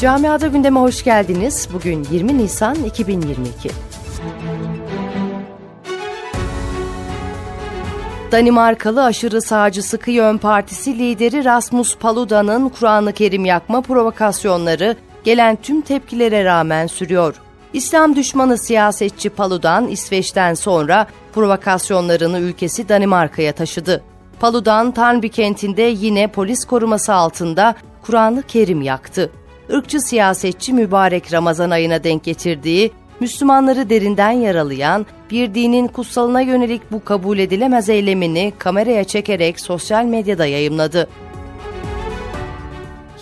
Camiada gündeme hoş geldiniz. Bugün 20 Nisan 2022. Danimarkalı aşırı sağcı Sıkı Yön Partisi lideri Rasmus Paluda'nın Kur'an-ı Kerim yakma provokasyonları gelen tüm tepkilere rağmen sürüyor. İslam düşmanı siyasetçi Paludan İsveç'ten sonra provokasyonlarını ülkesi Danimarka'ya taşıdı. Paludan Tarnby kentinde yine polis koruması altında Kur'an-ı Kerim yaktı. Irkçı siyasetçi mübarek Ramazan ayına denk getirdiği, Müslümanları derinden yaralayan, bir dinin kutsalına yönelik bu kabul edilemez eylemini kameraya çekerek sosyal medyada yayımladı.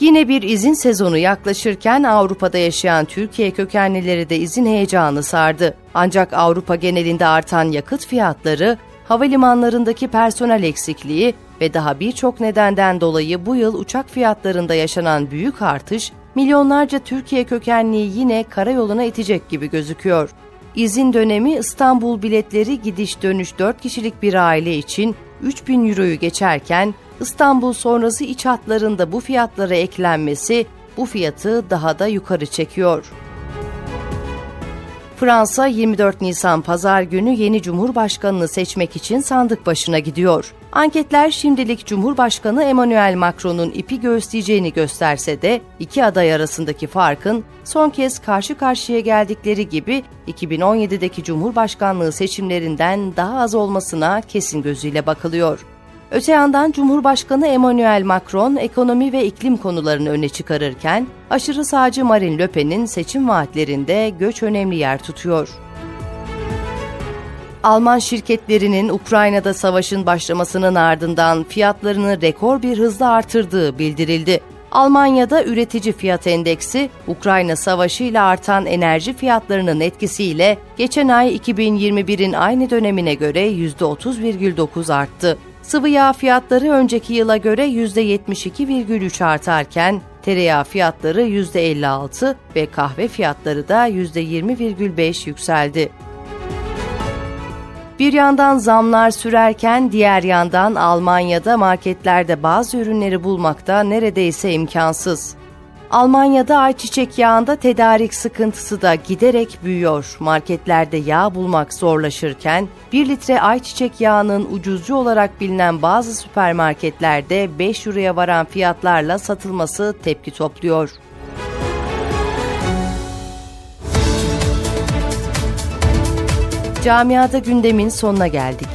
Yine bir izin sezonu yaklaşırken Avrupa'da yaşayan Türkiye kökenlileri de izin heyecanı sardı. Ancak Avrupa genelinde artan yakıt fiyatları, havalimanlarındaki personel eksikliği ve daha birçok nedenden dolayı bu yıl uçak fiyatlarında yaşanan büyük artış, milyonlarca Türkiye kökenliyi yine karayoluna itecek gibi gözüküyor. İzin dönemi İstanbul biletleri gidiş dönüş 4 kişilik bir aile için 3000 euroyu geçerken İstanbul sonrası iç hatlarında bu fiyatlara eklenmesi bu fiyatı daha da yukarı çekiyor. Fransa 24 Nisan pazar günü yeni cumhurbaşkanını seçmek için sandık başına gidiyor. Anketler şimdilik Cumhurbaşkanı Emmanuel Macron'un ipi göğüsleyeceğini gösterse de iki aday arasındaki farkın son kez karşı karşıya geldikleri gibi 2017'deki Cumhurbaşkanlığı seçimlerinden daha az olmasına kesin gözüyle bakılıyor. Öte yandan Cumhurbaşkanı Emmanuel Macron ekonomi ve iklim konularını öne çıkarırken aşırı sağcı Marine Le Pen'in seçim vaatlerinde göç önemli yer tutuyor. Alman şirketlerinin Ukrayna'da savaşın başlamasının ardından fiyatlarını rekor bir hızla artırdığı bildirildi. Almanya'da üretici fiyat endeksi, Ukrayna Savaşı ile artan enerji fiyatlarının etkisiyle geçen ay 2021'in aynı dönemine göre %30,9 arttı. Sıvı yağ fiyatları önceki yıla göre %72,3 artarken tereyağı fiyatları %56 ve kahve fiyatları da %20,5 yükseldi. Bir yandan zamlar sürerken diğer yandan Almanya'da marketlerde bazı ürünleri bulmakta neredeyse imkansız. Almanya'da ayçiçek yağında tedarik sıkıntısı da giderek büyüyor. Marketlerde yağ bulmak zorlaşırken 1 litre ayçiçek yağının ucuzcu olarak bilinen bazı süpermarketlerde 5 euroya varan fiyatlarla satılması tepki topluyor. Camiada gündemin sonuna geldik.